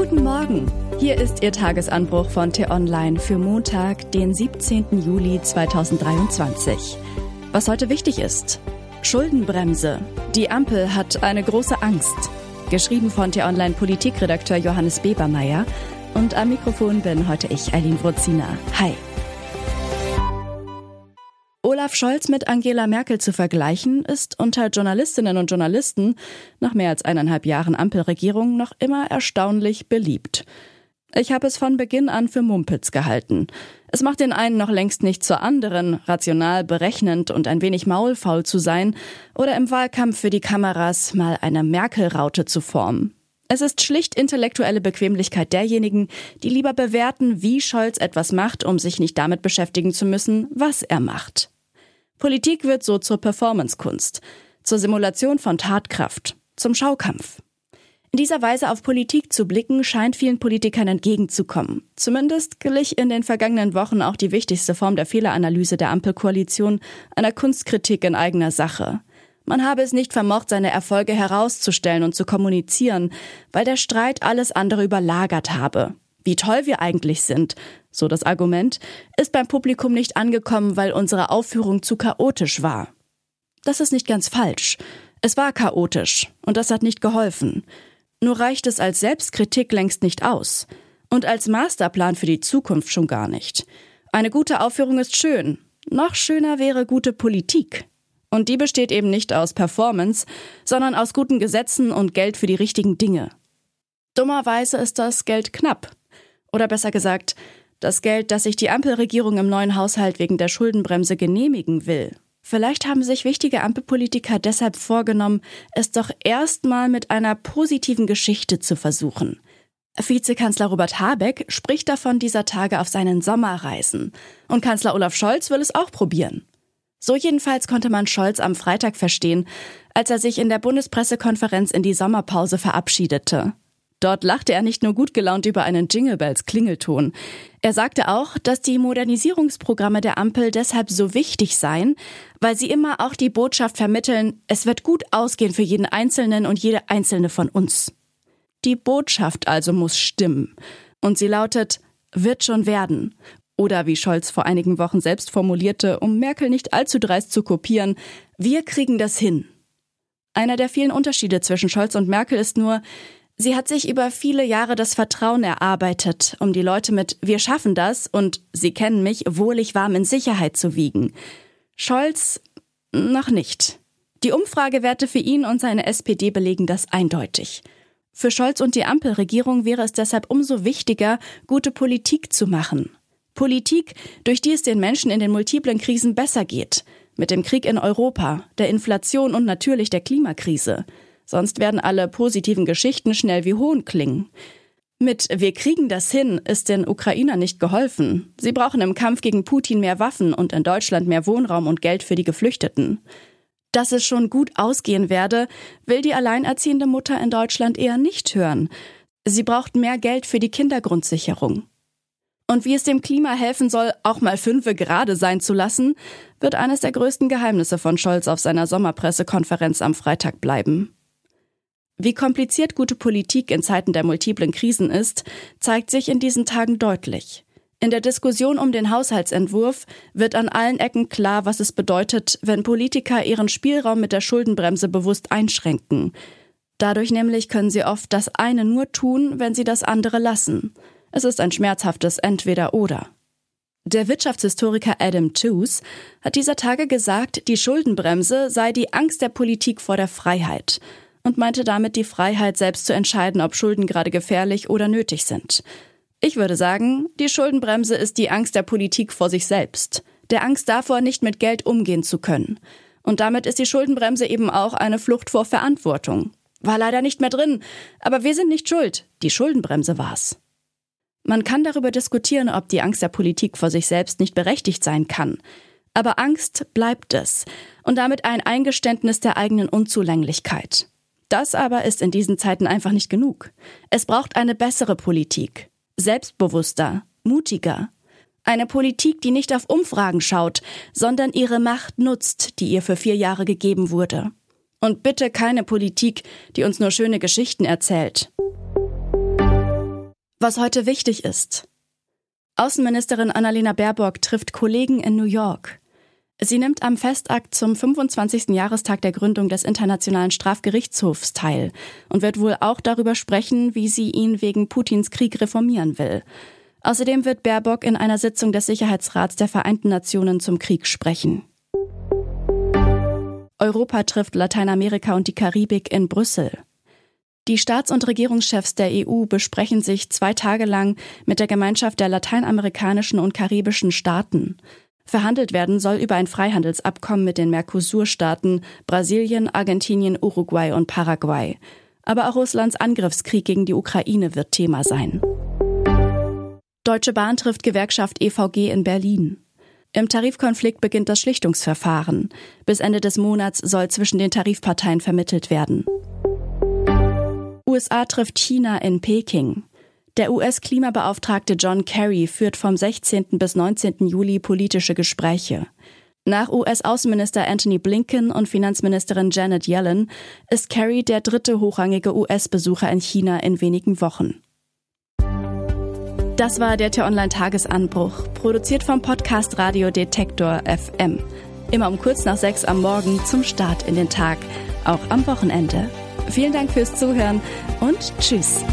Guten Morgen. Hier ist Ihr Tagesanbruch von T-Online für Montag, den 17. Juli 2023. Was heute wichtig ist. Schuldenbremse. Die Ampel hat eine große Angst. Geschrieben von T-Online Politikredakteur Johannes Bebermeier. Und am Mikrofon bin heute ich, Eileen Wrozina. Hi. Olaf Scholz mit Angela Merkel zu vergleichen, ist unter Journalistinnen und Journalisten nach mehr als eineinhalb Jahren Ampelregierung noch immer erstaunlich beliebt. Ich habe es von Beginn an für Mumpitz gehalten. Es macht den einen noch längst nicht zur anderen, rational, berechnend und ein wenig maulfaul zu sein oder im Wahlkampf für die Kameras mal eine Merkel-Raute zu formen. Es ist schlicht intellektuelle Bequemlichkeit derjenigen, die lieber bewerten, wie Scholz etwas macht, um sich nicht damit beschäftigen zu müssen, was er macht. Politik wird so zur Performancekunst, zur Simulation von Tatkraft, zum Schaukampf. In dieser Weise auf Politik zu blicken, scheint vielen Politikern entgegenzukommen. Zumindest glich in den vergangenen Wochen auch die wichtigste Form der Fehleranalyse der Ampelkoalition einer Kunstkritik in eigener Sache. Man habe es nicht vermocht, seine Erfolge herauszustellen und zu kommunizieren, weil der Streit alles andere überlagert habe. Wie toll wir eigentlich sind, so das Argument, ist beim Publikum nicht angekommen, weil unsere Aufführung zu chaotisch war. Das ist nicht ganz falsch. Es war chaotisch und das hat nicht geholfen. Nur reicht es als Selbstkritik längst nicht aus. Und als Masterplan für die Zukunft schon gar nicht. Eine gute Aufführung ist schön. Noch schöner wäre gute Politik. Und die besteht eben nicht aus Performance, sondern aus guten Gesetzen und Geld für die richtigen Dinge. Dummerweise ist das Geld knapp. Oder besser gesagt, das Geld, das sich die Ampelregierung im neuen Haushalt wegen der Schuldenbremse genehmigen will, Vielleicht haben sich wichtige Ampelpolitiker deshalb vorgenommen, es doch erstmal mit einer positiven Geschichte zu versuchen. Vizekanzler Robert Habeck spricht davon dieser Tage auf seinen Sommerreisen. Und Kanzler Olaf Scholz will es auch probieren. So jedenfalls konnte man Scholz am Freitag verstehen, als er sich in der Bundespressekonferenz in die Sommerpause verabschiedete. Dort lachte er nicht nur gut gelaunt über einen Jingle Bells Klingelton. Er sagte auch, dass die Modernisierungsprogramme der Ampel deshalb so wichtig seien, weil sie immer auch die Botschaft vermitteln, es wird gut ausgehen für jeden Einzelnen und jede Einzelne von uns. Die Botschaft also muss stimmen. Und sie lautet, wird schon werden. Oder wie Scholz vor einigen Wochen selbst formulierte, um Merkel nicht allzu dreist zu kopieren, wir kriegen das hin. Einer der vielen Unterschiede zwischen Scholz und Merkel ist nur, Sie hat sich über viele Jahre das Vertrauen erarbeitet, um die Leute mit Wir schaffen das und Sie kennen mich wohlig warm in Sicherheit zu wiegen. Scholz noch nicht. Die Umfragewerte für ihn und seine SPD belegen das eindeutig. Für Scholz und die Ampelregierung wäre es deshalb umso wichtiger, gute Politik zu machen. Politik, durch die es den Menschen in den multiplen Krisen besser geht. Mit dem Krieg in Europa, der Inflation und natürlich der Klimakrise. Sonst werden alle positiven Geschichten schnell wie Hohn klingen. Mit Wir kriegen das hin ist den Ukrainern nicht geholfen. Sie brauchen im Kampf gegen Putin mehr Waffen und in Deutschland mehr Wohnraum und Geld für die Geflüchteten. Dass es schon gut ausgehen werde, will die alleinerziehende Mutter in Deutschland eher nicht hören. Sie braucht mehr Geld für die Kindergrundsicherung. Und wie es dem Klima helfen soll, auch mal fünfe gerade sein zu lassen, wird eines der größten Geheimnisse von Scholz auf seiner Sommerpressekonferenz am Freitag bleiben. Wie kompliziert gute Politik in Zeiten der multiplen Krisen ist, zeigt sich in diesen Tagen deutlich. In der Diskussion um den Haushaltsentwurf wird an allen Ecken klar, was es bedeutet, wenn Politiker ihren Spielraum mit der Schuldenbremse bewusst einschränken. Dadurch nämlich können sie oft das eine nur tun, wenn sie das andere lassen. Es ist ein schmerzhaftes Entweder-Oder. Der Wirtschaftshistoriker Adam Tooze hat dieser Tage gesagt, die Schuldenbremse sei die Angst der Politik vor der Freiheit und meinte damit die Freiheit, selbst zu entscheiden, ob Schulden gerade gefährlich oder nötig sind. Ich würde sagen, die Schuldenbremse ist die Angst der Politik vor sich selbst, der Angst davor, nicht mit Geld umgehen zu können. Und damit ist die Schuldenbremse eben auch eine Flucht vor Verantwortung. War leider nicht mehr drin, aber wir sind nicht schuld. Die Schuldenbremse war's. Man kann darüber diskutieren, ob die Angst der Politik vor sich selbst nicht berechtigt sein kann. Aber Angst bleibt es und damit ein Eingeständnis der eigenen Unzulänglichkeit. Das aber ist in diesen Zeiten einfach nicht genug. Es braucht eine bessere Politik. Selbstbewusster, mutiger. Eine Politik, die nicht auf Umfragen schaut, sondern ihre Macht nutzt, die ihr für vier Jahre gegeben wurde. Und bitte keine Politik, die uns nur schöne Geschichten erzählt. Was heute wichtig ist. Außenministerin Annalena Baerbock trifft Kollegen in New York. Sie nimmt am Festakt zum 25. Jahrestag der Gründung des Internationalen Strafgerichtshofs teil und wird wohl auch darüber sprechen, wie sie ihn wegen Putins Krieg reformieren will. Außerdem wird Baerbock in einer Sitzung des Sicherheitsrats der Vereinten Nationen zum Krieg sprechen. Europa trifft Lateinamerika und die Karibik in Brüssel. Die Staats- und Regierungschefs der EU besprechen sich zwei Tage lang mit der Gemeinschaft der lateinamerikanischen und karibischen Staaten. Verhandelt werden soll über ein Freihandelsabkommen mit den Mercosur-Staaten Brasilien, Argentinien, Uruguay und Paraguay. Aber auch Russlands Angriffskrieg gegen die Ukraine wird Thema sein. Deutsche Bahn trifft Gewerkschaft EVG in Berlin. Im Tarifkonflikt beginnt das Schlichtungsverfahren. Bis Ende des Monats soll zwischen den Tarifparteien vermittelt werden. USA trifft China in Peking. Der US-Klimabeauftragte John Kerry führt vom 16. bis 19. Juli politische Gespräche. Nach US-Außenminister Anthony Blinken und Finanzministerin Janet Yellen ist Kerry der dritte hochrangige US-Besucher in China in wenigen Wochen. Das war der T-Online-Tagesanbruch, produziert vom Podcast Radio Detektor FM. Immer um kurz nach sechs am Morgen zum Start in den Tag, auch am Wochenende. Vielen Dank fürs Zuhören und Tschüss.